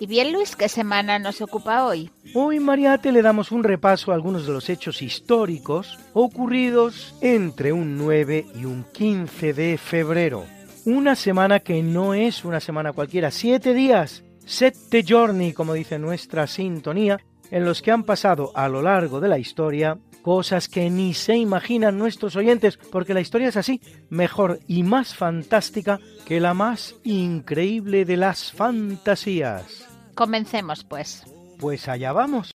Y bien, Luis, ¿qué semana nos ocupa hoy? Hoy, Mariate, le damos un repaso a algunos de los hechos históricos ocurridos entre un 9 y un 15 de febrero. Una semana que no es una semana cualquiera, siete días, sette giorni, como dice nuestra sintonía, en los que han pasado a lo largo de la historia cosas que ni se imaginan nuestros oyentes, porque la historia es así, mejor y más fantástica que la más increíble de las fantasías. Comencemos, pues. Pues allá vamos.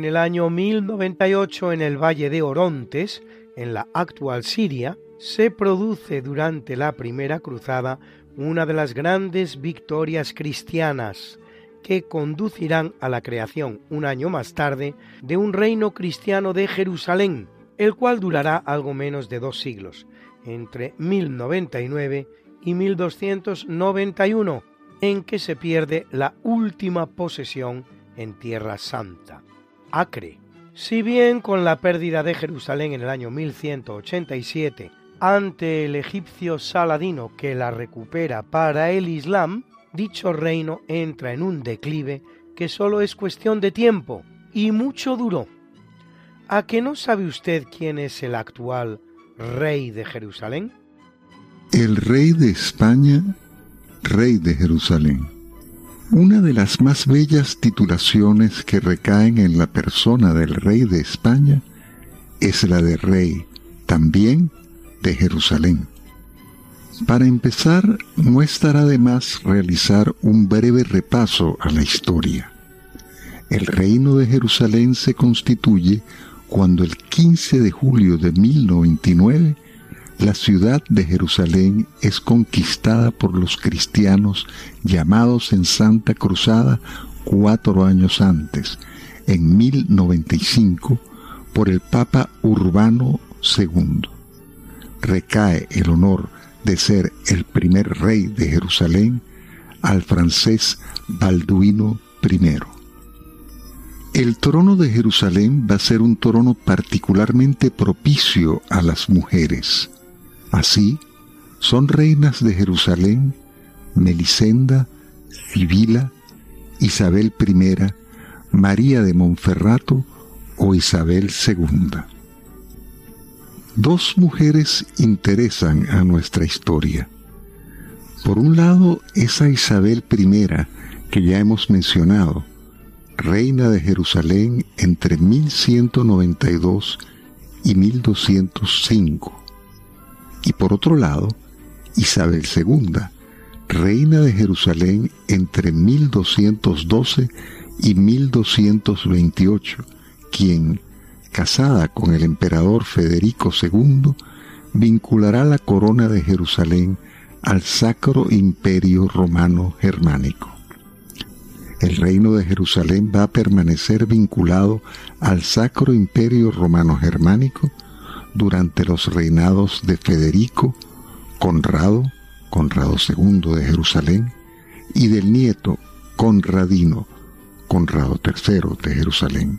En el año 1098 en el valle de Orontes, en la actual Siria, se produce durante la primera cruzada una de las grandes victorias cristianas que conducirán a la creación un año más tarde de un reino cristiano de Jerusalén, el cual durará algo menos de dos siglos, entre 1099 y 1291, en que se pierde la última posesión en Tierra Santa. Acre. Si bien con la pérdida de Jerusalén en el año 1187 ante el egipcio Saladino que la recupera para el Islam, dicho reino entra en un declive que solo es cuestión de tiempo y mucho duró. ¿A que no sabe usted quién es el actual rey de Jerusalén? El rey de España, rey de Jerusalén. Una de las más bellas titulaciones que recaen en la persona del rey de España es la de rey, también de Jerusalén. Para empezar, no estará de más realizar un breve repaso a la historia. El reino de Jerusalén se constituye cuando el 15 de julio de 1099 la ciudad de Jerusalén es conquistada por los cristianos llamados en Santa Cruzada cuatro años antes, en 1095, por el Papa Urbano II. Recae el honor de ser el primer rey de Jerusalén al francés Balduino I. El trono de Jerusalén va a ser un trono particularmente propicio a las mujeres. Así, son reinas de Jerusalén Melisenda, Sibila, Isabel I, María de Monferrato o Isabel II. Dos mujeres interesan a nuestra historia. Por un lado, esa Isabel I que ya hemos mencionado, reina de Jerusalén entre 1192 y 1205. Y por otro lado, Isabel II, reina de Jerusalén entre 1212 y 1228, quien, casada con el emperador Federico II, vinculará la corona de Jerusalén al Sacro Imperio Romano Germánico. El reino de Jerusalén va a permanecer vinculado al Sacro Imperio Romano Germánico durante los reinados de Federico, Conrado, Conrado II de Jerusalén, y del nieto Conradino, Conrado III de Jerusalén,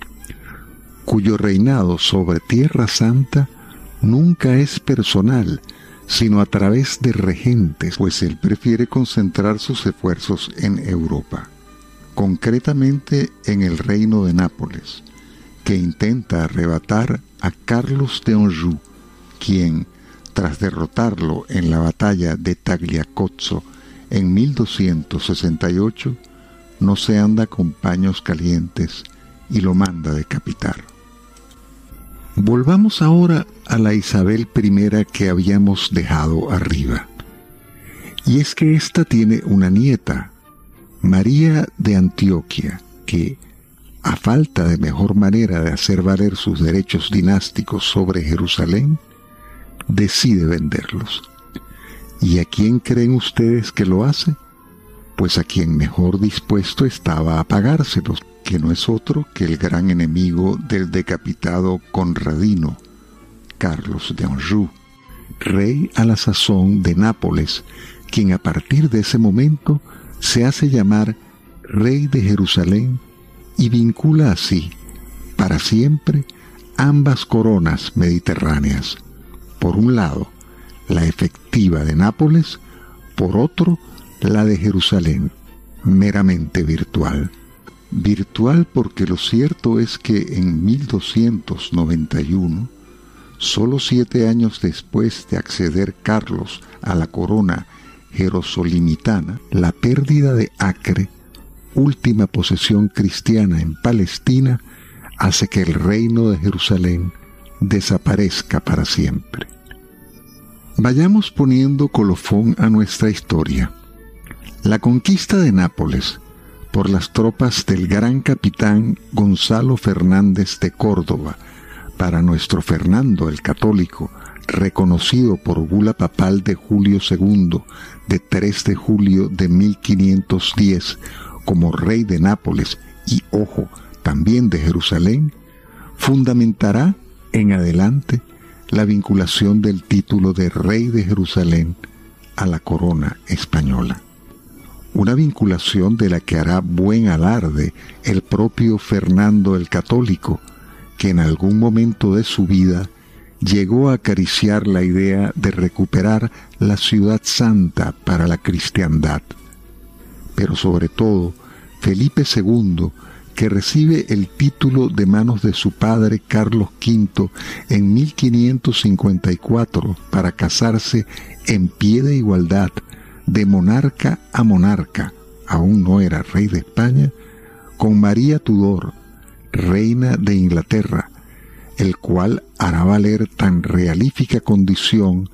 cuyo reinado sobre Tierra Santa nunca es personal, sino a través de regentes, pues él prefiere concentrar sus esfuerzos en Europa, concretamente en el reino de Nápoles, que intenta arrebatar a Carlos de Anjou, quien, tras derrotarlo en la batalla de Tagliacozzo en 1268, no se anda con paños calientes y lo manda decapitar. Volvamos ahora a la Isabel I que habíamos dejado arriba. Y es que ésta tiene una nieta, María de Antioquia, que, a falta de mejor manera de hacer valer sus derechos dinásticos sobre Jerusalén, decide venderlos. ¿Y a quién creen ustedes que lo hace? Pues a quien mejor dispuesto estaba a pagárselos, que no es otro que el gran enemigo del decapitado Conradino, Carlos de Anjou, rey a la sazón de Nápoles, quien a partir de ese momento se hace llamar rey de Jerusalén y vincula así, para siempre, ambas coronas mediterráneas por un lado, la efectiva de Nápoles, por otro, la de Jerusalén, meramente virtual. Virtual porque lo cierto es que en 1291, solo siete años después de acceder Carlos a la corona jerosolimitana, la pérdida de Acre, última posesión cristiana en Palestina, hace que el reino de Jerusalén desaparezca para siempre. Vayamos poniendo colofón a nuestra historia. La conquista de Nápoles por las tropas del gran capitán Gonzalo Fernández de Córdoba para nuestro Fernando el Católico, reconocido por bula papal de Julio II de 3 de julio de 1510 como rey de Nápoles y, ojo, también de Jerusalén, fundamentará en adelante la vinculación del título de rey de Jerusalén a la corona española. Una vinculación de la que hará buen alarde el propio Fernando el Católico, que en algún momento de su vida llegó a acariciar la idea de recuperar la ciudad santa para la cristiandad. Pero sobre todo, Felipe II que recibe el título de manos de su padre Carlos V en 1554 para casarse en pie de igualdad de monarca a monarca, aún no era rey de España, con María Tudor, reina de Inglaterra, el cual hará valer tan realífica condición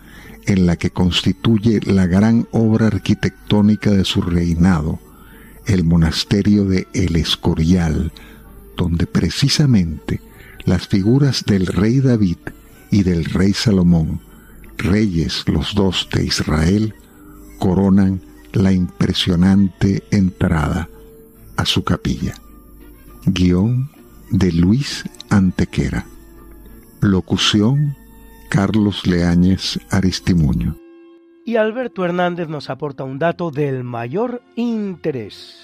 en la que constituye la gran obra arquitectónica de su reinado, el monasterio de El Escorial, donde precisamente las figuras del rey David y del rey Salomón, reyes los dos de Israel, coronan la impresionante entrada a su capilla. Guión de Luis Antequera. Locución Carlos Leáñez Aristimuño y Alberto Hernández nos aporta un dato del mayor interés.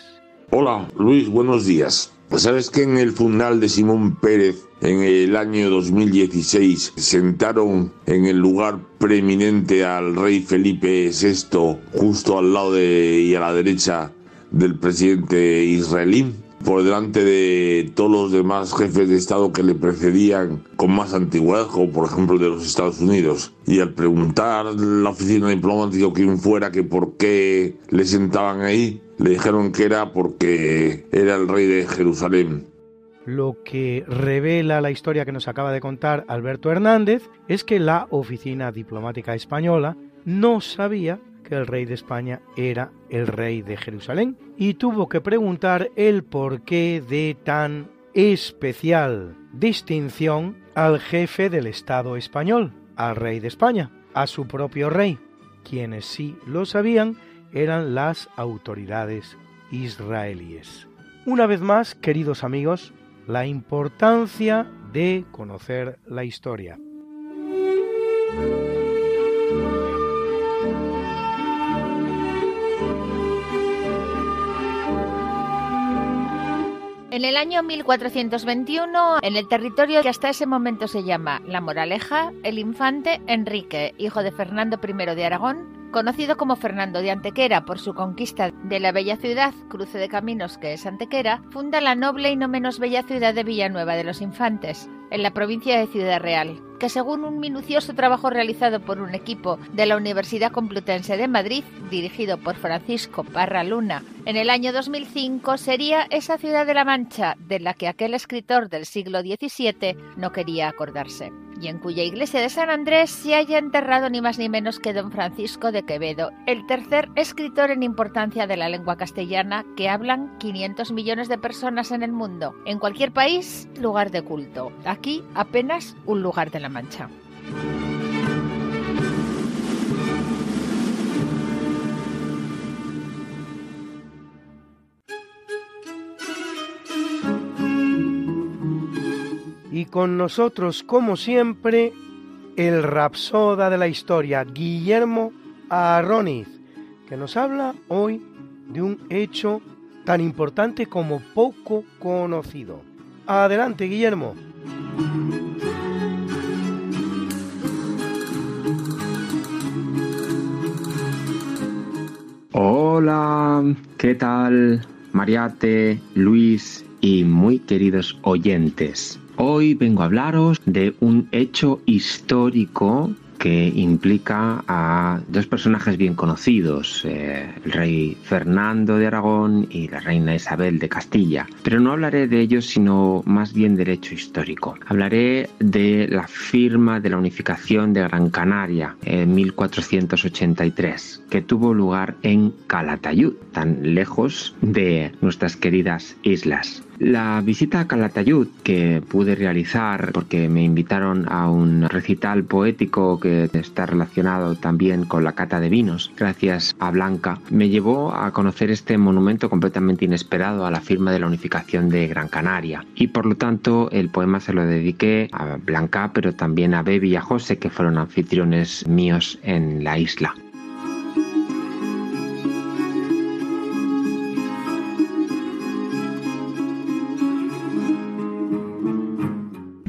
Hola, Luis, buenos días. ¿Sabes que en el funeral de Simón Pérez en el año 2016 sentaron en el lugar preeminente al rey Felipe VI justo al lado de, y a la derecha del presidente israelí? Por delante de todos los demás jefes de Estado que le precedían con más antigüedad, como por ejemplo de los Estados Unidos. Y al preguntar la oficina diplomática o quien fuera que por qué le sentaban ahí, le dijeron que era porque era el rey de Jerusalén. Lo que revela la historia que nos acaba de contar Alberto Hernández es que la oficina diplomática española no sabía que el rey de España era el rey de Jerusalén y tuvo que preguntar el porqué de tan especial distinción al jefe del Estado español, al rey de España, a su propio rey. Quienes sí lo sabían eran las autoridades israelíes. Una vez más, queridos amigos, la importancia de conocer la historia. Año 1421, en el territorio que hasta ese momento se llama La Moraleja, el infante Enrique, hijo de Fernando I de Aragón, conocido como Fernando de Antequera por su conquista de la bella ciudad, cruce de caminos que es Antequera, funda la noble y no menos bella ciudad de Villanueva de los Infantes, en la provincia de Ciudad Real, que según un minucioso trabajo realizado por un equipo de la Universidad Complutense de Madrid, dirigido por Francisco Parra Luna, en el año 2005 sería esa ciudad de la Mancha de la que aquel escritor del siglo XVII no quería acordarse y en cuya iglesia de San Andrés se haya enterrado ni más ni menos que don Francisco de Quevedo, el tercer escritor en importancia de la lengua castellana que hablan 500 millones de personas en el mundo. En cualquier país, lugar de culto. Aquí apenas un lugar de la Mancha. Y con nosotros, como siempre, el rapsoda de la historia, Guillermo Arroniz, que nos habla hoy de un hecho tan importante como poco conocido. Adelante, Guillermo. Hola, ¿qué tal? Mariate, Luis y muy queridos oyentes. Hoy vengo a hablaros de un hecho histórico que implica a dos personajes bien conocidos, eh, el rey Fernando de Aragón y la reina Isabel de Castilla. Pero no hablaré de ellos, sino más bien del hecho histórico. Hablaré de la firma de la unificación de Gran Canaria en 1483, que tuvo lugar en Calatayud, tan lejos de nuestras queridas islas. La visita a Calatayud que pude realizar porque me invitaron a un recital poético que está relacionado también con la cata de vinos, gracias a Blanca, me llevó a conocer este monumento completamente inesperado a la firma de la unificación de Gran Canaria. Y por lo tanto el poema se lo dediqué a Blanca, pero también a Bebi y a José, que fueron anfitriones míos en la isla.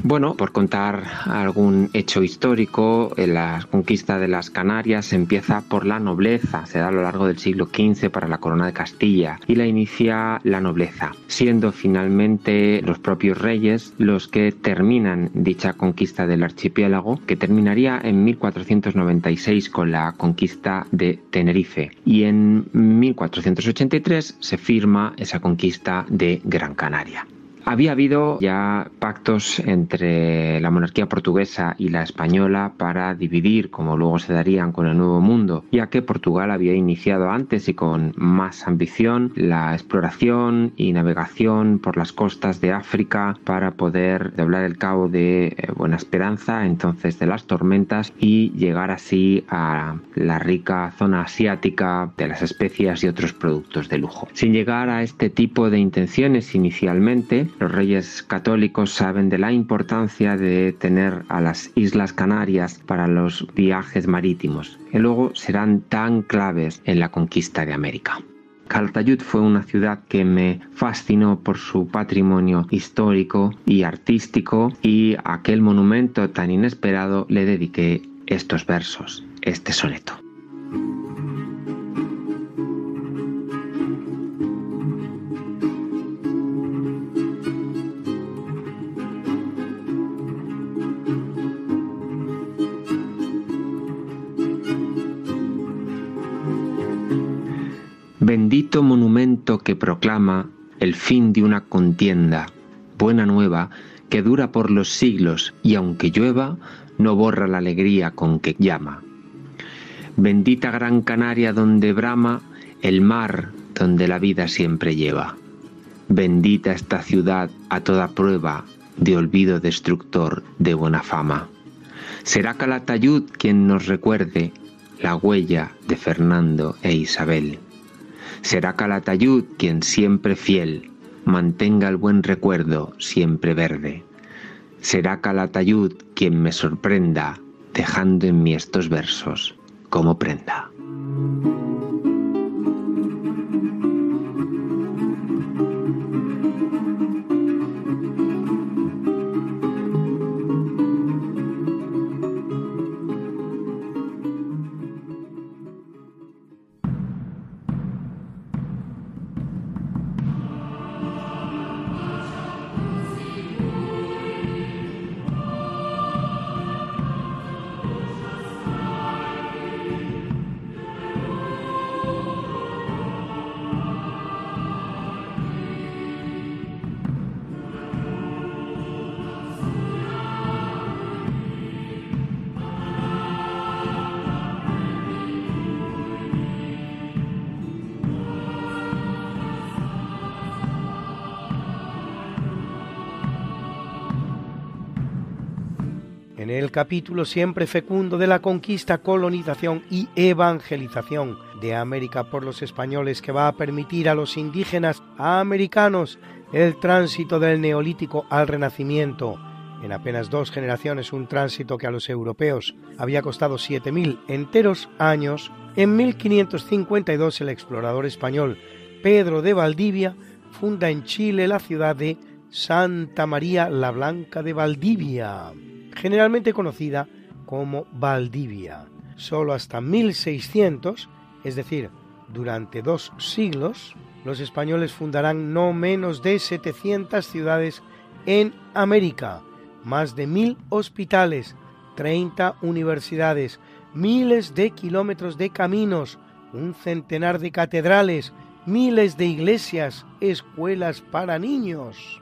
Bueno, por contar algún hecho histórico, la conquista de las Canarias empieza por la nobleza, se da a lo largo del siglo XV para la corona de Castilla y la inicia la nobleza, siendo finalmente los propios reyes los que terminan dicha conquista del archipiélago, que terminaría en 1496 con la conquista de Tenerife y en 1483 se firma esa conquista de Gran Canaria. Había habido ya pactos entre la monarquía portuguesa y la española para dividir, como luego se darían con el Nuevo Mundo, ya que Portugal había iniciado antes y con más ambición la exploración y navegación por las costas de África para poder doblar el cabo de eh, Buena Esperanza, entonces de las tormentas, y llegar así a la rica zona asiática de las especias y otros productos de lujo. Sin llegar a este tipo de intenciones inicialmente, los reyes católicos saben de la importancia de tener a las Islas Canarias para los viajes marítimos, que luego serán tan claves en la conquista de América. Calatayud fue una ciudad que me fascinó por su patrimonio histórico y artístico y a aquel monumento tan inesperado le dediqué estos versos, este soneto. Que proclama el fin de una contienda, buena nueva, que dura por los siglos y aunque llueva, no borra la alegría con que llama. Bendita Gran Canaria donde brama el mar donde la vida siempre lleva. Bendita esta ciudad a toda prueba de olvido destructor de buena fama. Será Calatayud quien nos recuerde la huella de Fernando e Isabel. Será Calatayud quien siempre fiel mantenga el buen recuerdo siempre verde. Será Calatayud quien me sorprenda dejando en mí estos versos como prenda. En el capítulo siempre fecundo de la conquista, colonización y evangelización de América por los españoles que va a permitir a los indígenas americanos el tránsito del neolítico al renacimiento. En apenas dos generaciones un tránsito que a los europeos había costado 7.000 enteros años, en 1552 el explorador español Pedro de Valdivia funda en Chile la ciudad de Santa María la Blanca de Valdivia generalmente conocida como Valdivia. Solo hasta 1600, es decir, durante dos siglos, los españoles fundarán no menos de 700 ciudades en América, más de mil hospitales, 30 universidades, miles de kilómetros de caminos, un centenar de catedrales, miles de iglesias, escuelas para niños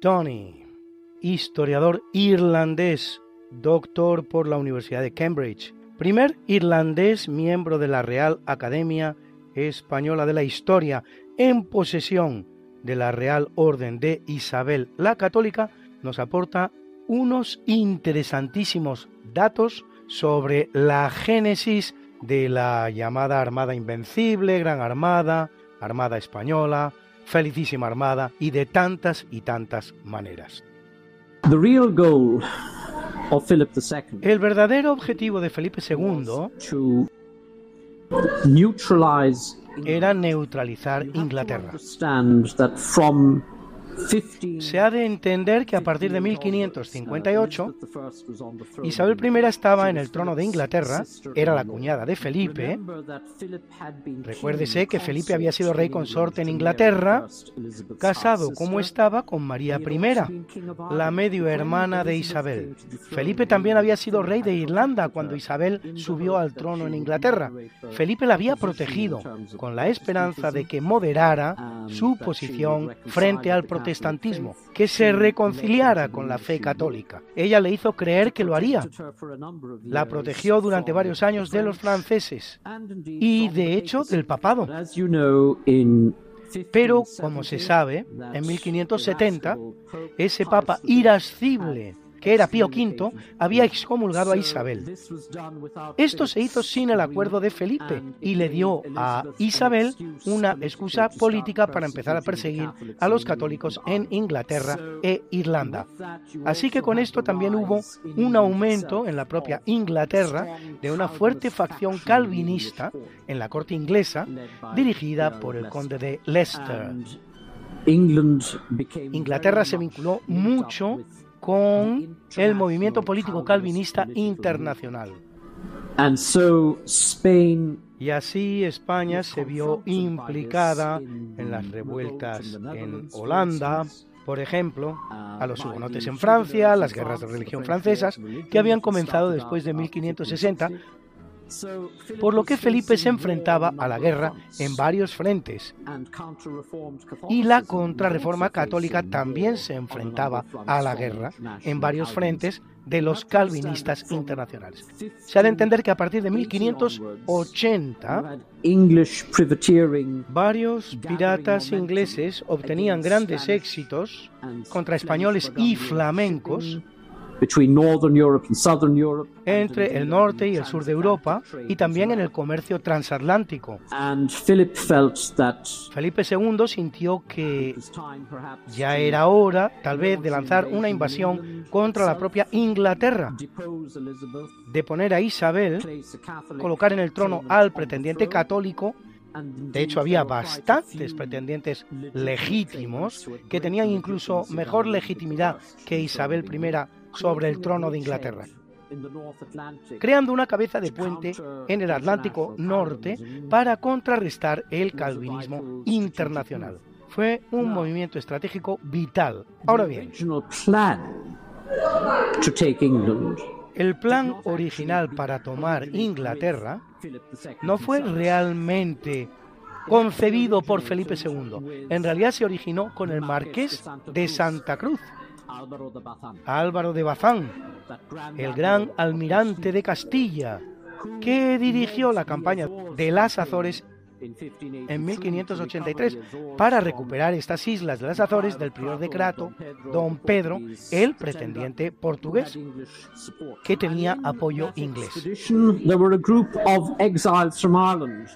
Tony, historiador irlandés, doctor por la Universidad de Cambridge, primer irlandés miembro de la Real Academia Española de la Historia, en posesión de la Real Orden de Isabel la Católica, nos aporta unos interesantísimos datos sobre la génesis de la llamada Armada Invencible, Gran Armada, Armada Española, Felicísima Armada y de tantas y tantas maneras. El verdadero objetivo de Felipe II era neutralizar Inglaterra. Se ha de entender que a partir de 1558, Isabel I estaba en el trono de Inglaterra, era la cuñada de Felipe. Recuérdese que Felipe había sido rey consorte en Inglaterra, casado como estaba con María I, la medio hermana de Isabel. Felipe también había sido rey de Irlanda cuando Isabel subió al trono en Inglaterra. Felipe la había protegido con la esperanza de que moderara su posición frente al protestantismo protestantismo, que se reconciliara con la fe católica. Ella le hizo creer que lo haría. La protegió durante varios años de los franceses y, de hecho, del papado. Pero, como se sabe, en 1570, ese papa irascible que era Pío V, había excomulgado a Isabel. Esto se hizo sin el acuerdo de Felipe y le dio a Isabel una excusa política para empezar a perseguir a los católicos en Inglaterra e Irlanda. Así que con esto también hubo un aumento en la propia Inglaterra de una fuerte facción calvinista en la corte inglesa dirigida por el conde de Leicester. Inglaterra se vinculó mucho con el movimiento político calvinista internacional. Y así España se vio implicada en las revueltas en Holanda, por ejemplo, a los hugonotes en Francia, las guerras de religión francesas, que habían comenzado después de 1560 por lo que Felipe se enfrentaba a la guerra en varios frentes. Y la contrarreforma católica también se enfrentaba a la guerra en varios frentes de los calvinistas internacionales. Se ha de entender que a partir de 1580, varios piratas ingleses obtenían grandes éxitos contra españoles y flamencos entre el norte y el sur de Europa y también en el comercio transatlántico. Felipe II sintió que ya era hora, tal vez, de lanzar una invasión contra la propia Inglaterra, de poner a Isabel, colocar en el trono al pretendiente católico de hecho, había bastantes pretendientes legítimos que tenían incluso mejor legitimidad que Isabel I sobre el trono de Inglaterra, creando una cabeza de puente en el Atlántico Norte para contrarrestar el calvinismo internacional. Fue un movimiento estratégico vital. Ahora bien, el plan original para tomar Inglaterra no fue realmente concebido por Felipe II. En realidad se originó con el marqués de Santa Cruz, Álvaro de Bazán, el gran almirante de Castilla, que dirigió la campaña de las Azores en 1583 para recuperar estas islas de las Azores del prior de Crato, don Pedro, el pretendiente portugués, que tenía apoyo inglés.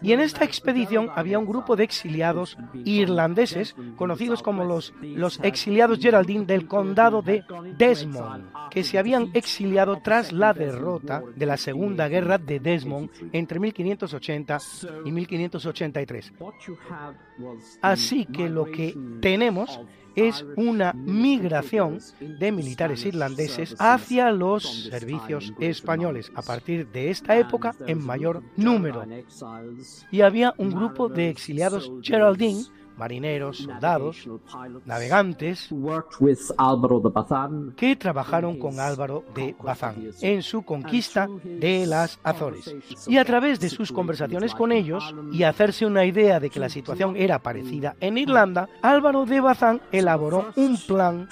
Y en esta expedición había un grupo de exiliados irlandeses, conocidos como los, los exiliados Geraldine del condado de Desmond, que se habían exiliado tras la derrota de la Segunda Guerra de Desmond entre 1580 y 1580 Así que lo que tenemos es una migración de militares irlandeses hacia los servicios españoles a partir de esta época en mayor número. Y había un grupo de exiliados Geraldine marineros, soldados, navegantes, que trabajaron con Álvaro de Bazán en su conquista de las Azores. Y a través de sus conversaciones con ellos y hacerse una idea de que la situación era parecida en Irlanda, Álvaro de Bazán elaboró un plan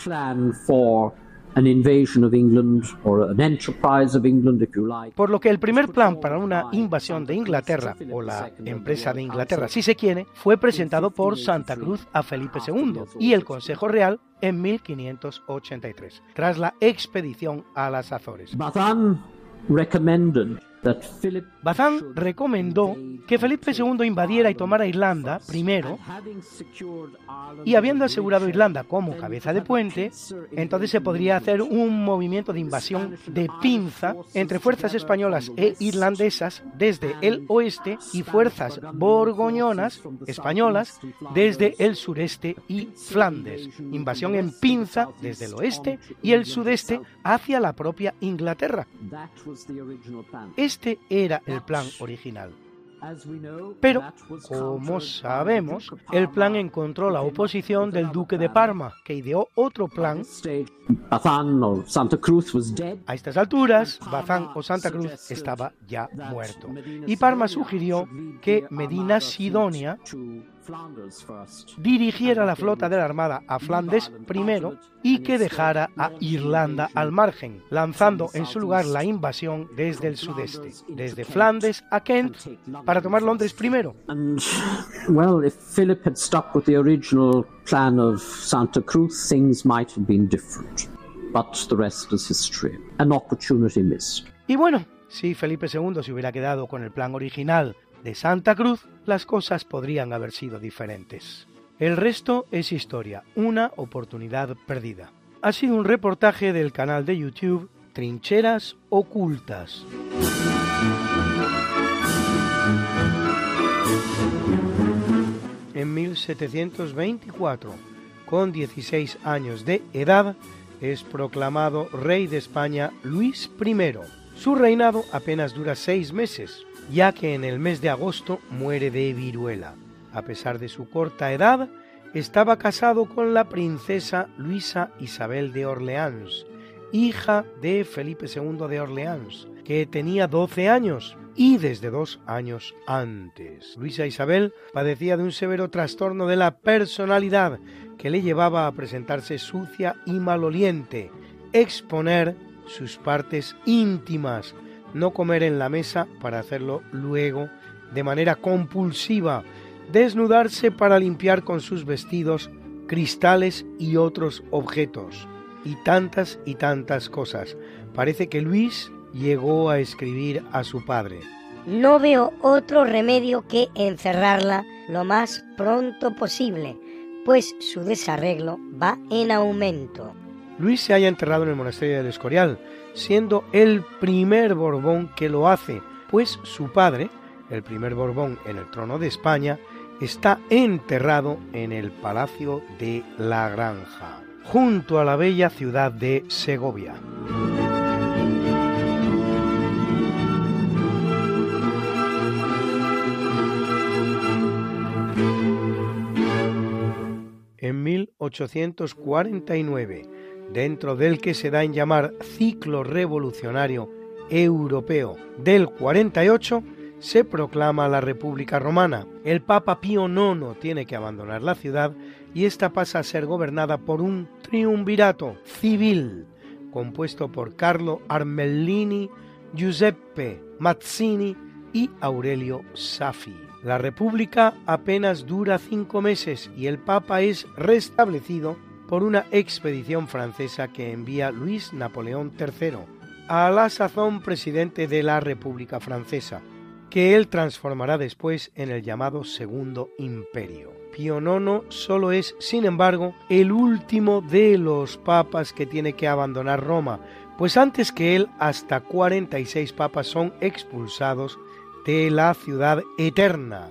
por lo que el primer plan para una invasión de Inglaterra, o la empresa de Inglaterra si se quiere, fue presentado por Santa Cruz a Felipe II y el Consejo Real en 1583, tras la expedición a las Azores. Bazán recomendó que Felipe II invadiera y tomara Irlanda primero y habiendo asegurado Irlanda como cabeza de puente, entonces se podría hacer un movimiento de invasión de pinza entre fuerzas españolas e irlandesas desde el oeste y fuerzas borgoñonas españolas desde el sureste y Flandes. Invasión en pinza desde el oeste y el sudeste hacia la propia Inglaterra. Este era el plan original. Pero, como sabemos, el plan encontró la oposición del duque de Parma, que ideó otro plan. A estas alturas, Bazán o Santa Cruz estaba ya muerto. Y Parma sugirió que Medina Sidonia dirigiera la flota de la Armada a Flandes primero y que dejara a Irlanda al margen, lanzando en su lugar la invasión desde el sudeste, desde Flandes a Kent, para tomar Londres primero. well, if Philip had stuck with the original plan of Santa Cruz, things might have been different. but the rest is history. An opportunity missed. Y bueno, si Felipe II se hubiera quedado con el plan original de Santa Cruz, las cosas podrían haber sido diferentes. El resto es historia, una oportunidad perdida. Ha sido un reportaje del canal de YouTube Trincheras Ocultas. En 1724, con 16 años de edad, es proclamado rey de España Luis I. Su reinado apenas dura seis meses, ya que en el mes de agosto muere de viruela. A pesar de su corta edad, estaba casado con la princesa Luisa Isabel de Orleans, hija de Felipe II de Orleans, que tenía 12 años y desde dos años antes. Luisa Isabel padecía de un severo trastorno de la personalidad que le llevaba a presentarse sucia y maloliente, exponer sus partes íntimas, no comer en la mesa para hacerlo luego de manera compulsiva, desnudarse para limpiar con sus vestidos cristales y otros objetos, y tantas y tantas cosas. Parece que Luis llegó a escribir a su padre. No veo otro remedio que encerrarla lo más pronto posible, pues su desarreglo va en aumento. Luis se haya enterrado en el monasterio del Escorial, siendo el primer Borbón que lo hace, pues su padre, el primer Borbón en el trono de España, está enterrado en el Palacio de la Granja, junto a la bella ciudad de Segovia. En 1849, dentro del que se da en llamar ciclo revolucionario europeo del 48, se proclama la República Romana. El Papa Pío IX tiene que abandonar la ciudad y esta pasa a ser gobernada por un triunvirato civil compuesto por Carlo Armellini, Giuseppe Mazzini y Aurelio Safi. La República apenas dura cinco meses y el Papa es restablecido por una expedición francesa que envía Luis Napoleón III, a la sazón presidente de la República Francesa, que él transformará después en el llamado Segundo Imperio. Pío IX solo es, sin embargo, el último de los papas que tiene que abandonar Roma, pues antes que él hasta 46 papas son expulsados de la ciudad eterna,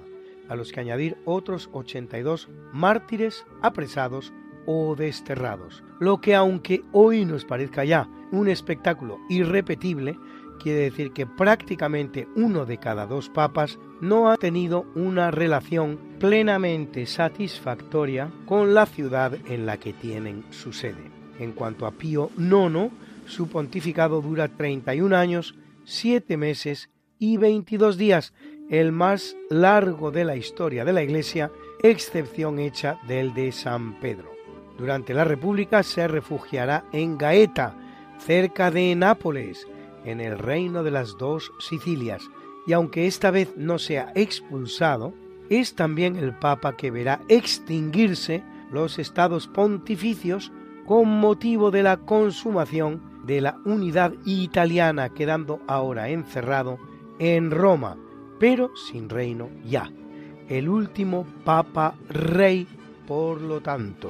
a los que añadir otros 82 mártires apresados o desterrados. Lo que aunque hoy nos parezca ya un espectáculo irrepetible, quiere decir que prácticamente uno de cada dos papas no ha tenido una relación plenamente satisfactoria con la ciudad en la que tienen su sede. En cuanto a Pío IX, su pontificado dura 31 años, 7 meses y 22 días, el más largo de la historia de la Iglesia, excepción hecha del de San Pedro. Durante la República se refugiará en Gaeta, cerca de Nápoles, en el reino de las dos Sicilias, y aunque esta vez no sea expulsado, es también el Papa que verá extinguirse los estados pontificios con motivo de la consumación de la unidad italiana, quedando ahora encerrado en Roma, pero sin reino ya. El último Papa Rey, por lo tanto.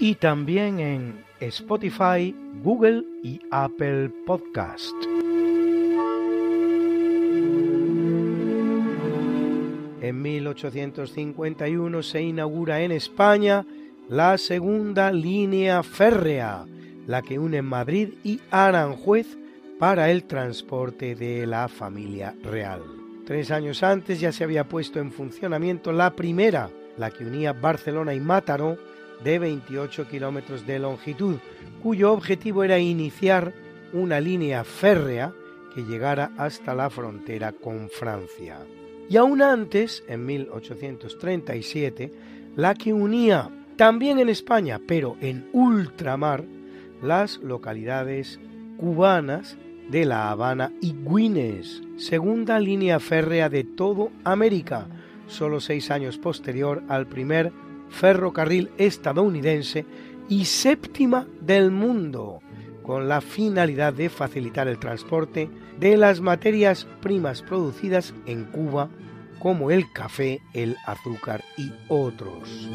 Y también en Spotify, Google y Apple Podcast. En 1851 se inaugura en España la segunda línea férrea, la que une Madrid y Aranjuez para el transporte de la familia real. Tres años antes ya se había puesto en funcionamiento la primera, la que unía Barcelona y Mataró, de 28 kilómetros de longitud, cuyo objetivo era iniciar una línea férrea que llegara hasta la frontera con Francia. Y aún antes, en 1837, la que unía también en España, pero en ultramar, las localidades cubanas de La Habana y Guines, segunda línea férrea de todo América, solo seis años posterior al primer ferrocarril estadounidense y séptima del mundo, con la finalidad de facilitar el transporte de las materias primas producidas en Cuba, como el café, el azúcar y otros.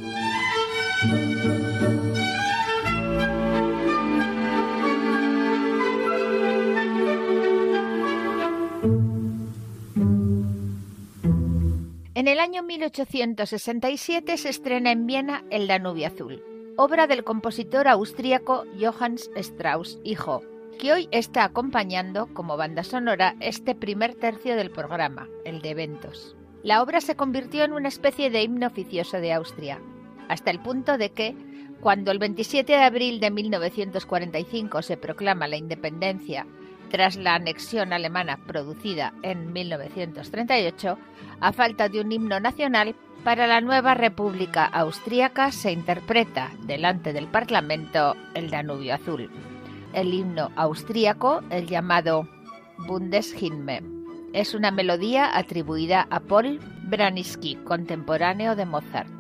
En el año 1867 se estrena en Viena El Danubio Azul, obra del compositor austríaco Johannes Strauss, hijo, que hoy está acompañando como banda sonora este primer tercio del programa, el de eventos. La obra se convirtió en una especie de himno oficioso de Austria, hasta el punto de que, cuando el 27 de abril de 1945 se proclama la independencia tras la anexión alemana producida en 1938, a falta de un himno nacional, para la nueva República Austríaca se interpreta delante del Parlamento el Danubio Azul. El himno austríaco, el llamado Bundeshymne, es una melodía atribuida a Paul Braniski, contemporáneo de Mozart.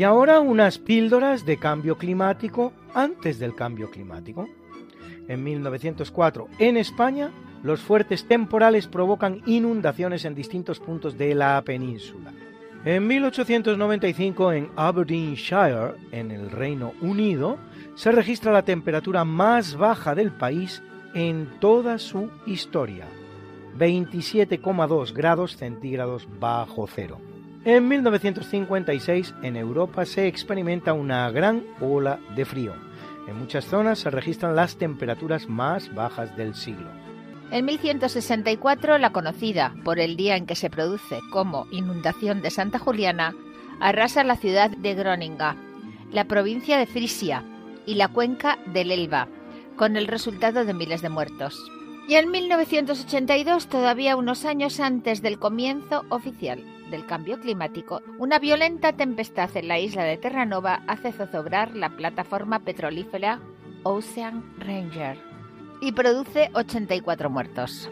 Y ahora unas píldoras de cambio climático antes del cambio climático. En 1904, en España, los fuertes temporales provocan inundaciones en distintos puntos de la península. En 1895, en Aberdeenshire, en el Reino Unido, se registra la temperatura más baja del país en toda su historia, 27,2 grados centígrados bajo cero. En 1956 en Europa se experimenta una gran ola de frío. En muchas zonas se registran las temperaturas más bajas del siglo. En 1164, la conocida por el día en que se produce como inundación de Santa Juliana, arrasa la ciudad de Groninga, la provincia de Frisia y la cuenca del Elba, con el resultado de miles de muertos. Y en 1982, todavía unos años antes del comienzo oficial del cambio climático, una violenta tempestad en la isla de Terranova hace zozobrar la plataforma petrolífera Ocean Ranger y produce 84 muertos.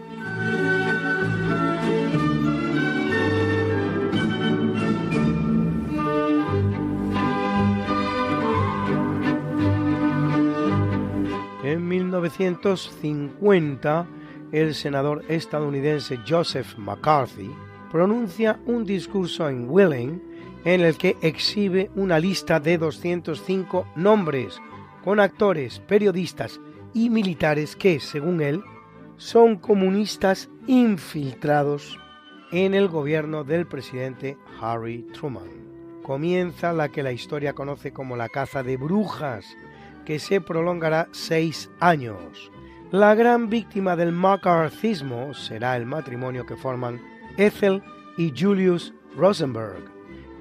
En 1950, el senador estadounidense Joseph McCarthy pronuncia un discurso en Willing en el que exhibe una lista de 205 nombres con actores, periodistas y militares que, según él, son comunistas infiltrados en el gobierno del presidente Harry Truman. Comienza la que la historia conoce como la caza de brujas, que se prolongará seis años. La gran víctima del macarcismo será el matrimonio que forman Ethel y Julius Rosenberg,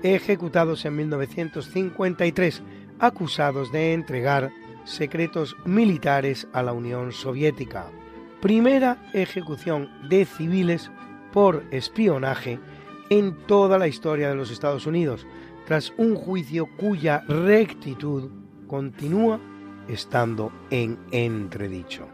ejecutados en 1953, acusados de entregar secretos militares a la Unión Soviética. Primera ejecución de civiles por espionaje en toda la historia de los Estados Unidos, tras un juicio cuya rectitud continúa estando en entredicho.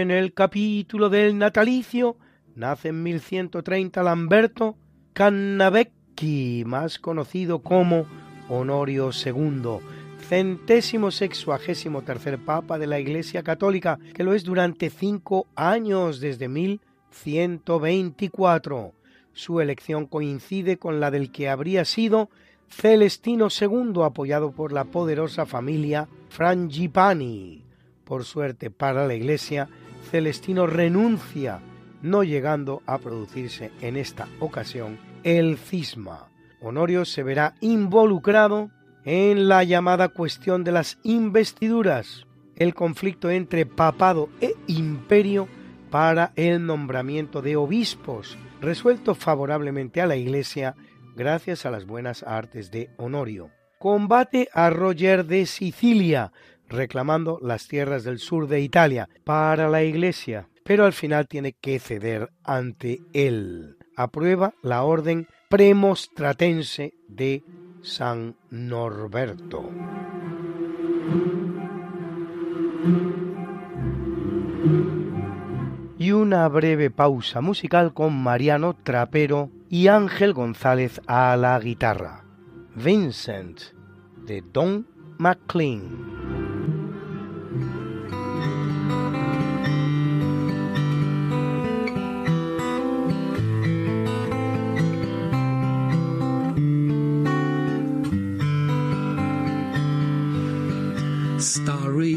En el capítulo del natalicio nace en 1130 Lamberto Cannavecchi, más conocido como Honorio II, centésimo sexuagésimo tercer papa de la Iglesia Católica, que lo es durante cinco años desde 1124. Su elección coincide con la del que habría sido Celestino II, apoyado por la poderosa familia Frangipani. Por suerte para la Iglesia, Celestino renuncia, no llegando a producirse en esta ocasión el cisma. Honorio se verá involucrado en la llamada cuestión de las investiduras, el conflicto entre papado e imperio para el nombramiento de obispos, resuelto favorablemente a la Iglesia gracias a las buenas artes de Honorio. Combate a Roger de Sicilia, reclamando las tierras del sur de Italia para la Iglesia, pero al final tiene que ceder ante él. Aprueba la orden premostratense de San Norberto. Y una breve pausa musical con Mariano Trapero y Ángel González a la guitarra. Vincent de Don McLean.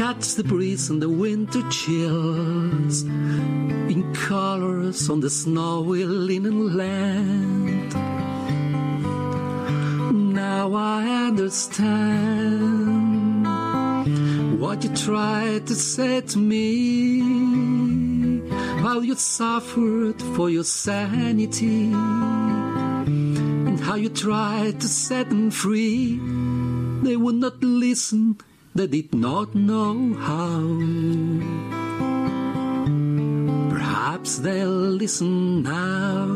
catch the breeze and the winter chills in colors on the snowy linen land. Now I understand what you tried to say to me while you suffered for your sanity and how you tried to set them free. They would not listen they did not know how. Perhaps they'll listen now.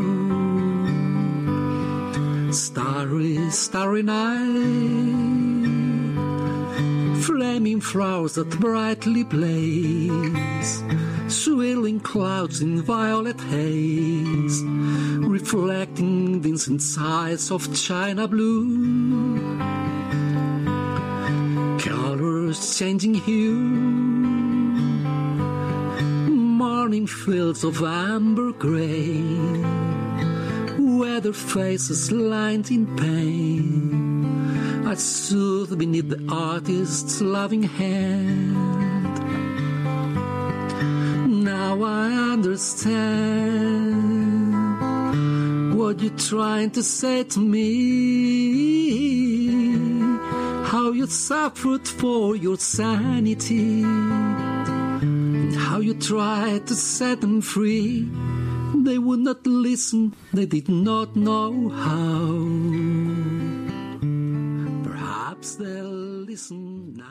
Starry, starry night, flaming flowers that brightly blaze, swirling clouds in violet haze, reflecting Vincent's eyes of china blue changing hue. Morning fields of amber gray, weather faces lined in pain. I soothe beneath the artist's loving hand. Now I understand what you're trying to say to me you suffered for your sanity, and how you tried to set them free. They would not listen, they did not know how. Perhaps they'll listen now.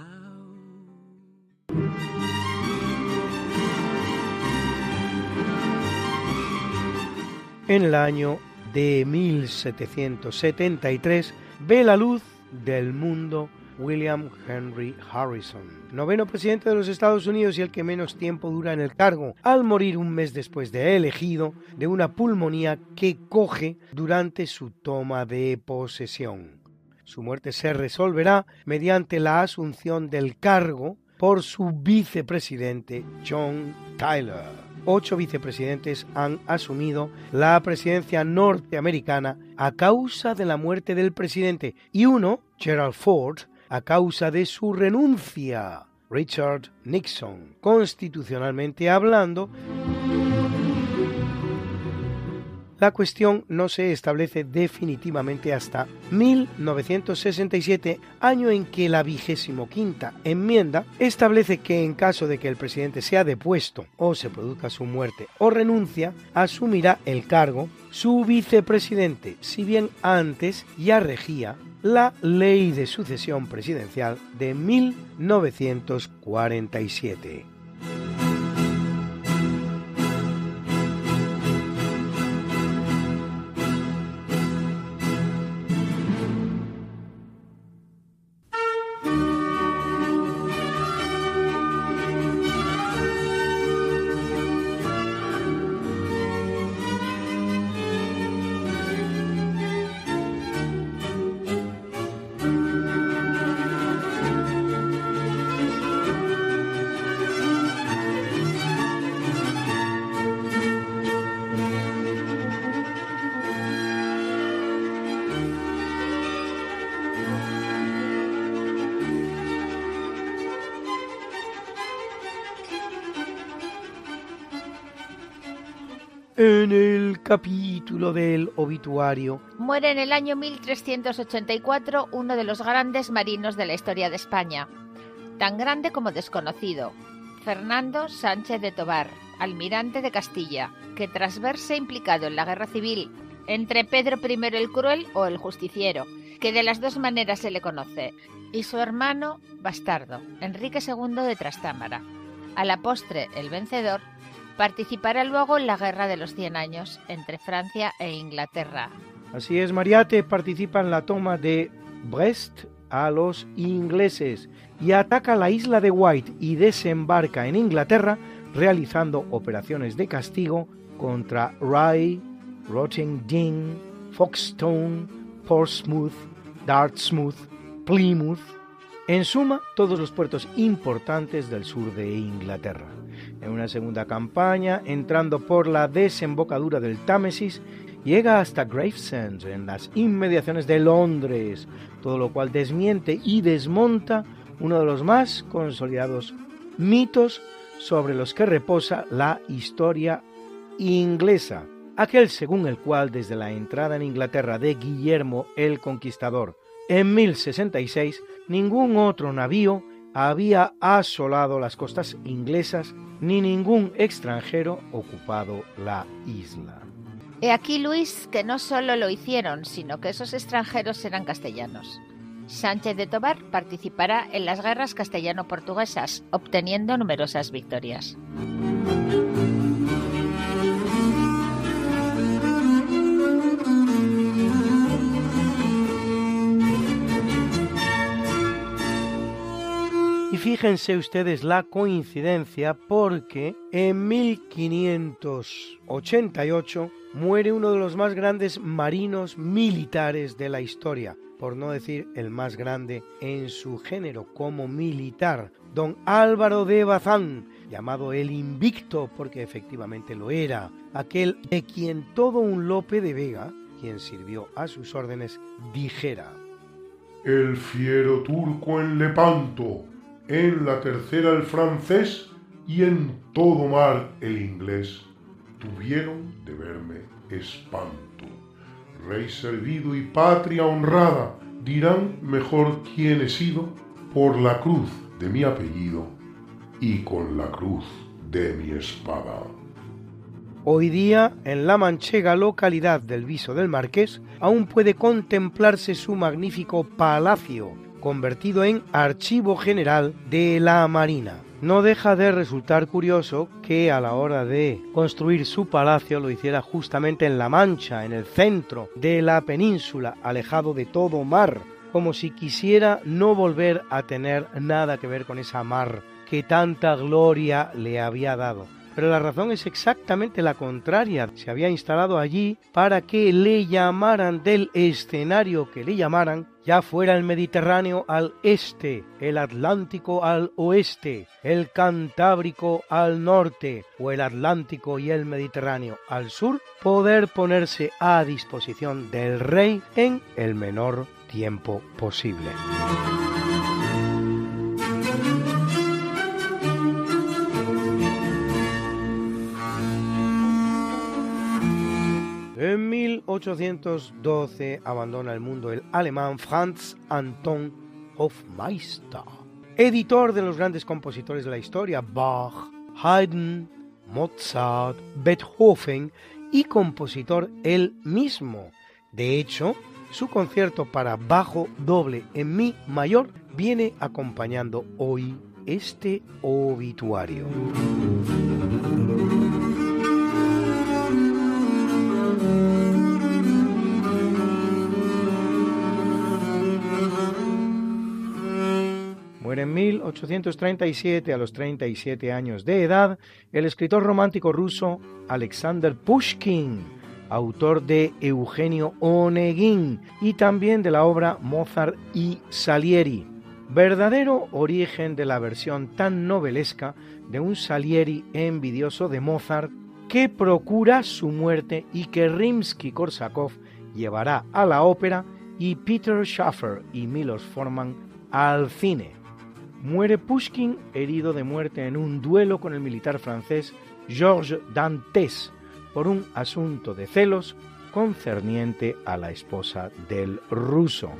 En el año de 1773 ve la luz del mundo William Henry Harrison, noveno presidente de los Estados Unidos y el que menos tiempo dura en el cargo, al morir un mes después de elegido de una pulmonía que coge durante su toma de posesión. Su muerte se resolverá mediante la asunción del cargo por su vicepresidente John Tyler ocho vicepresidentes han asumido la presidencia norteamericana a causa de la muerte del presidente y uno, Gerald Ford, a causa de su renuncia. Richard Nixon, constitucionalmente hablando, La cuestión no se establece definitivamente hasta 1967, año en que la vigésimo quinta enmienda establece que en caso de que el presidente sea depuesto o se produzca su muerte o renuncia, asumirá el cargo su vicepresidente, si bien antes ya regía la Ley de Sucesión Presidencial de 1947. Del obituario Muere en el año 1384 uno de los grandes marinos de la historia de España, tan grande como desconocido, Fernando Sánchez de Tobar, almirante de Castilla, que tras verse implicado en la guerra civil entre Pedro I el Cruel o el Justiciero, que de las dos maneras se le conoce, y su hermano bastardo, Enrique II de Trastámara. A la postre, el vencedor, participará luego en la Guerra de los Cien Años entre Francia e Inglaterra. Así es, Mariate participa en la toma de Brest a los ingleses y ataca la isla de White y desembarca en Inglaterra realizando operaciones de castigo contra Rye, Rottingdean, Foxstone, Portsmouth, Dartmouth, Plymouth, en suma todos los puertos importantes del sur de Inglaterra. En una segunda campaña, entrando por la desembocadura del Támesis, llega hasta Gravesend, en las inmediaciones de Londres, todo lo cual desmiente y desmonta uno de los más consolidados mitos sobre los que reposa la historia inglesa, aquel según el cual desde la entrada en Inglaterra de Guillermo el Conquistador en 1066 ningún otro navío había asolado las costas inglesas ni ningún extranjero ocupado la isla. He aquí, Luis, que no solo lo hicieron, sino que esos extranjeros eran castellanos. Sánchez de Tobar participará en las guerras castellano-portuguesas, obteniendo numerosas victorias. Fíjense ustedes la coincidencia porque en 1588 muere uno de los más grandes marinos militares de la historia, por no decir el más grande en su género como militar, don Álvaro de Bazán, llamado el Invicto porque efectivamente lo era, aquel de quien todo un Lope de Vega, quien sirvió a sus órdenes, dijera. El fiero turco en Lepanto, en la tercera el francés y en todo mar el inglés, tuvieron de verme espanto. Rey servido y patria honrada, dirán mejor quién he sido por la cruz de mi apellido y con la cruz de mi espada. Hoy día, en la manchega localidad del Viso del Marqués, aún puede contemplarse su magnífico palacio, convertido en Archivo General de la Marina. No deja de resultar curioso que a la hora de construir su palacio lo hiciera justamente en La Mancha, en el centro de la península, alejado de todo mar, como si quisiera no volver a tener nada que ver con esa mar que tanta gloria le había dado. Pero la razón es exactamente la contraria. Se había instalado allí para que le llamaran del escenario que le llamaran, ya fuera el Mediterráneo al este, el Atlántico al oeste, el Cantábrico al norte o el Atlántico y el Mediterráneo al sur, poder ponerse a disposición del rey en el menor tiempo posible. En 1812 abandona el mundo el alemán Franz Anton Hofmeister, editor de los grandes compositores de la historia, Bach, Haydn, Mozart, Beethoven y compositor él mismo. De hecho, su concierto para bajo doble en mi mayor viene acompañando hoy este obituario. En 1837 a los 37 años de edad el escritor romántico ruso Alexander Pushkin, autor de Eugenio Onegin y también de la obra Mozart y Salieri, verdadero origen de la versión tan novelesca de un Salieri envidioso de Mozart que procura su muerte y que Rimsky-Korsakov llevará a la ópera y Peter Schaffer y Milos Forman al cine. Muere Pushkin herido de muerte en un duelo con el militar francés Georges Dantes por un asunto de celos concerniente a la esposa del ruso.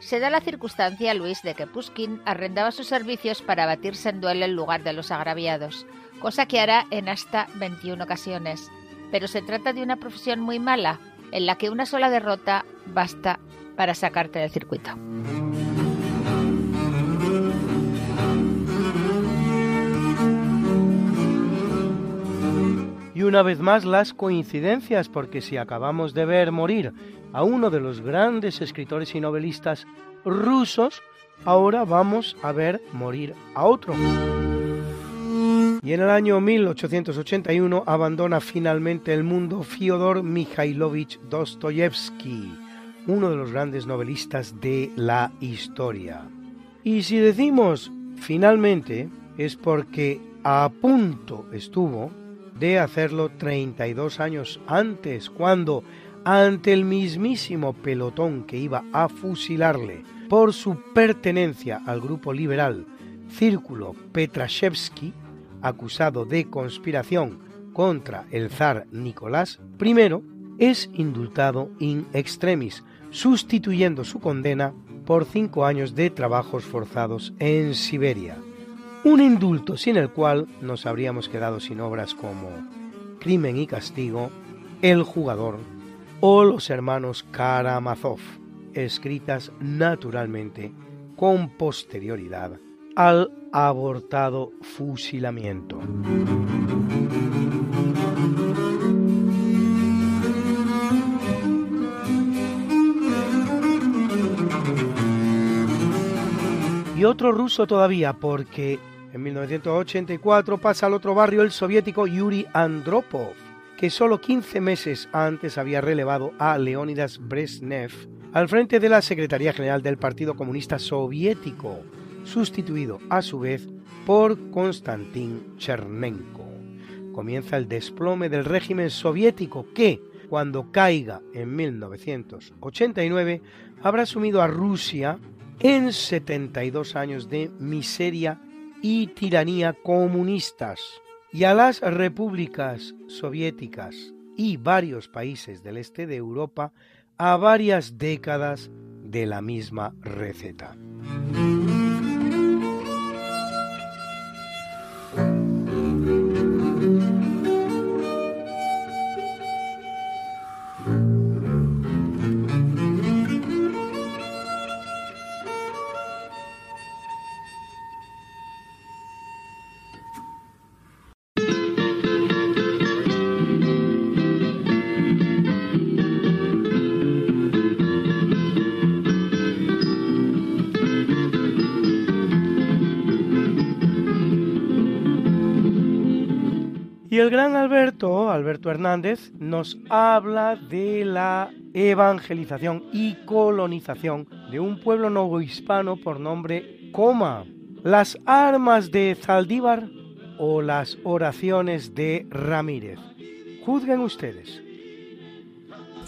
Se da la circunstancia, Luis, de que Pushkin arrendaba sus servicios para batirse en duelo en lugar de los agraviados, cosa que hará en hasta 21 ocasiones. Pero se trata de una profesión muy mala, en la que una sola derrota basta para sacarte del circuito. Y una vez más las coincidencias, porque si acabamos de ver morir a uno de los grandes escritores y novelistas rusos, ahora vamos a ver morir a otro. Y en el año 1881 abandona finalmente el mundo Fyodor Mikhailovich Dostoyevsky, uno de los grandes novelistas de la historia. Y si decimos finalmente es porque a punto estuvo de hacerlo 32 años antes, cuando, ante el mismísimo pelotón que iba a fusilarle por su pertenencia al grupo liberal Círculo Petrashevsky, acusado de conspiración contra el zar Nicolás I, es indultado in extremis, sustituyendo su condena por cinco años de trabajos forzados en Siberia un indulto sin el cual nos habríamos quedado sin obras como Crimen y Castigo, El Jugador o Los Hermanos Karamazov, escritas naturalmente con posterioridad al abortado fusilamiento. Y otro ruso todavía, porque en 1984 pasa al otro barrio el soviético Yuri Andropov, que solo 15 meses antes había relevado a Leonidas Brezhnev al frente de la Secretaría General del Partido Comunista Soviético, sustituido a su vez por Konstantin Chernenko. Comienza el desplome del régimen soviético que, cuando caiga en 1989, habrá sumido a Rusia en 72 años de miseria y tiranía comunistas y a las repúblicas soviéticas y varios países del este de Europa a varias décadas de la misma receta. Y el gran Alberto, Alberto Hernández, nos habla de la evangelización y colonización de un pueblo novohispano por nombre Coma, las armas de Zaldívar o las oraciones de Ramírez. Juzguen ustedes.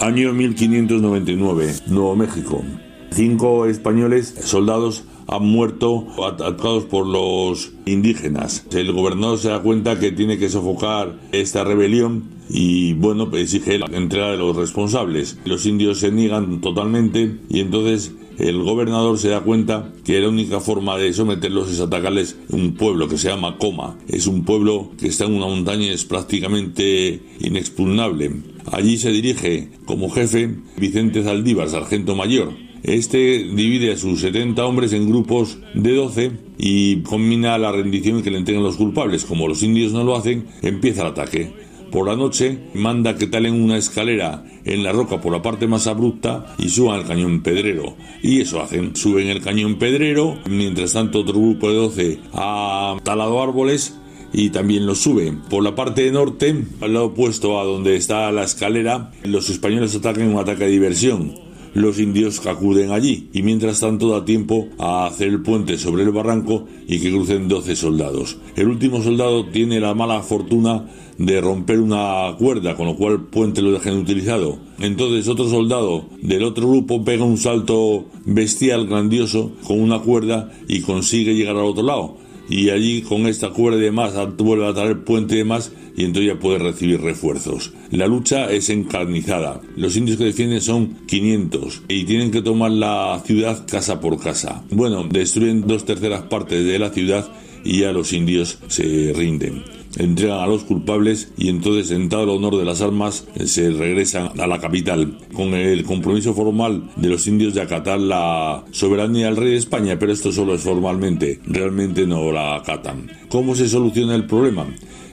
Año 1599, Nuevo México. Cinco españoles, soldados, han muerto atacados por los indígenas. El gobernador se da cuenta que tiene que sofocar esta rebelión y bueno, exige la entrega de los responsables. Los indios se niegan totalmente y entonces el gobernador se da cuenta que la única forma de someterlos es atacarles un pueblo que se llama Coma. Es un pueblo que está en una montaña y es prácticamente inexpugnable. Allí se dirige como jefe Vicente Zaldívar, sargento mayor. Este divide a sus 70 hombres en grupos de 12 y combina la rendición que le entregan los culpables. Como los indios no lo hacen, empieza el ataque. Por la noche manda que talen una escalera en la roca por la parte más abrupta y suban al cañón pedrero. Y eso hacen, suben el cañón pedrero, mientras tanto otro grupo de 12 ha talado árboles y también lo suben. Por la parte norte, al lado opuesto a donde está la escalera, los españoles atacan un ataque de diversión los indios acuden allí y mientras tanto da tiempo a hacer el puente sobre el barranco y que crucen 12 soldados. El último soldado tiene la mala fortuna de romper una cuerda, con lo cual el puente lo dejan utilizado. Entonces otro soldado del otro grupo pega un salto bestial, grandioso, con una cuerda y consigue llegar al otro lado y allí con esta cuerda de más vuelve a traer puente de más y entonces ya puede recibir refuerzos. La lucha es encarnizada. Los indios que defienden son 500 y tienen que tomar la ciudad casa por casa. Bueno, destruyen dos terceras partes de la ciudad y ya los indios se rinden entregan a los culpables y entonces, sentado el honor de las armas, se regresan a la capital con el compromiso formal de los indios de acatar la soberanía del rey de España, pero esto solo es formalmente, realmente no la acatan. ¿Cómo se soluciona el problema?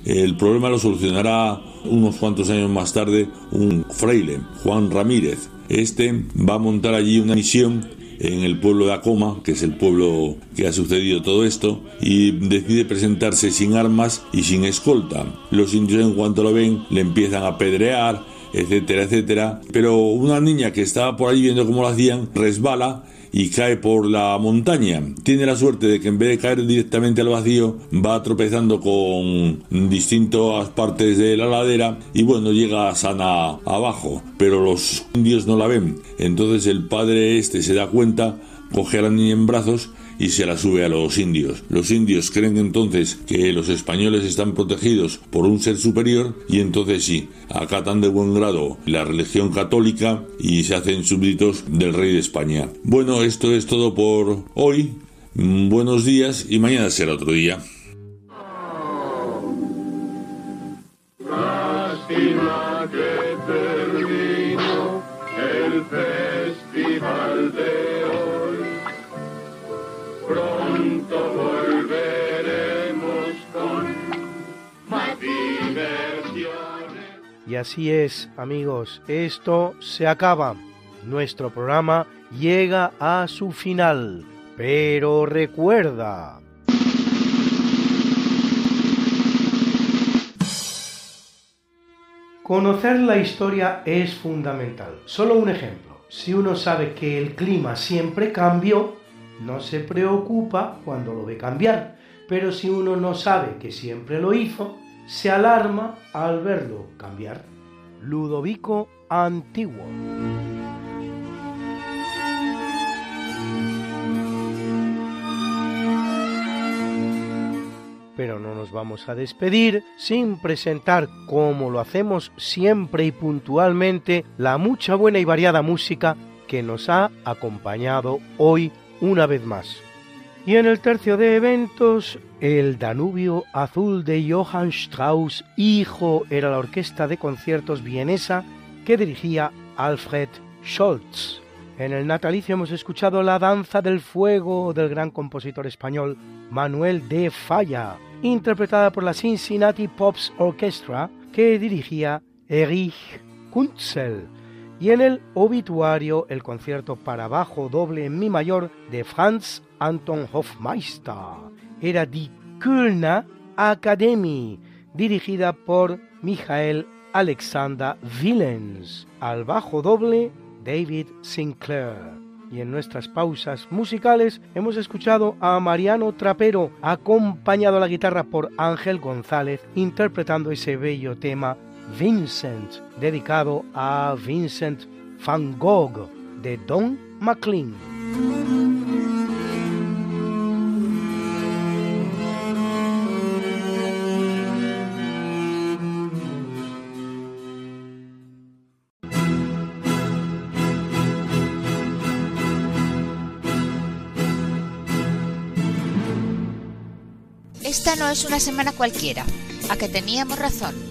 El problema lo solucionará unos cuantos años más tarde un fraile, Juan Ramírez. Este va a montar allí una misión en el pueblo de Acoma, que es el pueblo que ha sucedido todo esto, y decide presentarse sin armas y sin escolta. Los indios en cuanto lo ven le empiezan a pedrear, etcétera, etcétera. Pero una niña que estaba por allí viendo cómo lo hacían resbala y cae por la montaña. Tiene la suerte de que en vez de caer directamente al vacío, va tropezando con distintas partes de la ladera y bueno, llega sana abajo. Pero los indios no la ven. Entonces el padre este se da cuenta, coge a la niña en brazos y se la sube a los indios. Los indios creen entonces que los españoles están protegidos por un ser superior y entonces sí, acatan de buen grado la religión católica y se hacen súbditos del rey de España. Bueno, esto es todo por hoy. Buenos días y mañana será otro día. Y así es, amigos, esto se acaba. Nuestro programa llega a su final. Pero recuerda... Conocer la historia es fundamental. Solo un ejemplo. Si uno sabe que el clima siempre cambió, no se preocupa cuando lo ve cambiar. Pero si uno no sabe que siempre lo hizo, se alarma al verlo cambiar. Ludovico Antiguo. Pero no nos vamos a despedir sin presentar, como lo hacemos siempre y puntualmente, la mucha buena y variada música que nos ha acompañado hoy una vez más. Y en el tercio de eventos, el Danubio Azul de Johann Strauss, hijo, era la orquesta de conciertos vienesa que dirigía Alfred Scholz. En el natalicio hemos escuchado la danza del fuego del gran compositor español Manuel de Falla, interpretada por la Cincinnati Pops Orchestra que dirigía Erich Kunzel y en el obituario el concierto para bajo doble en mi mayor de Franz Anton Hofmeister. Era Die Kölner Academy, dirigida por Michael Alexander Willens. Al bajo doble, David Sinclair. Y en nuestras pausas musicales hemos escuchado a Mariano Trapero, acompañado a la guitarra por Ángel González, interpretando ese bello tema Vincent, dedicado a Vincent Van Gogh de Don McLean. Esta no es una semana cualquiera, a que teníamos razón.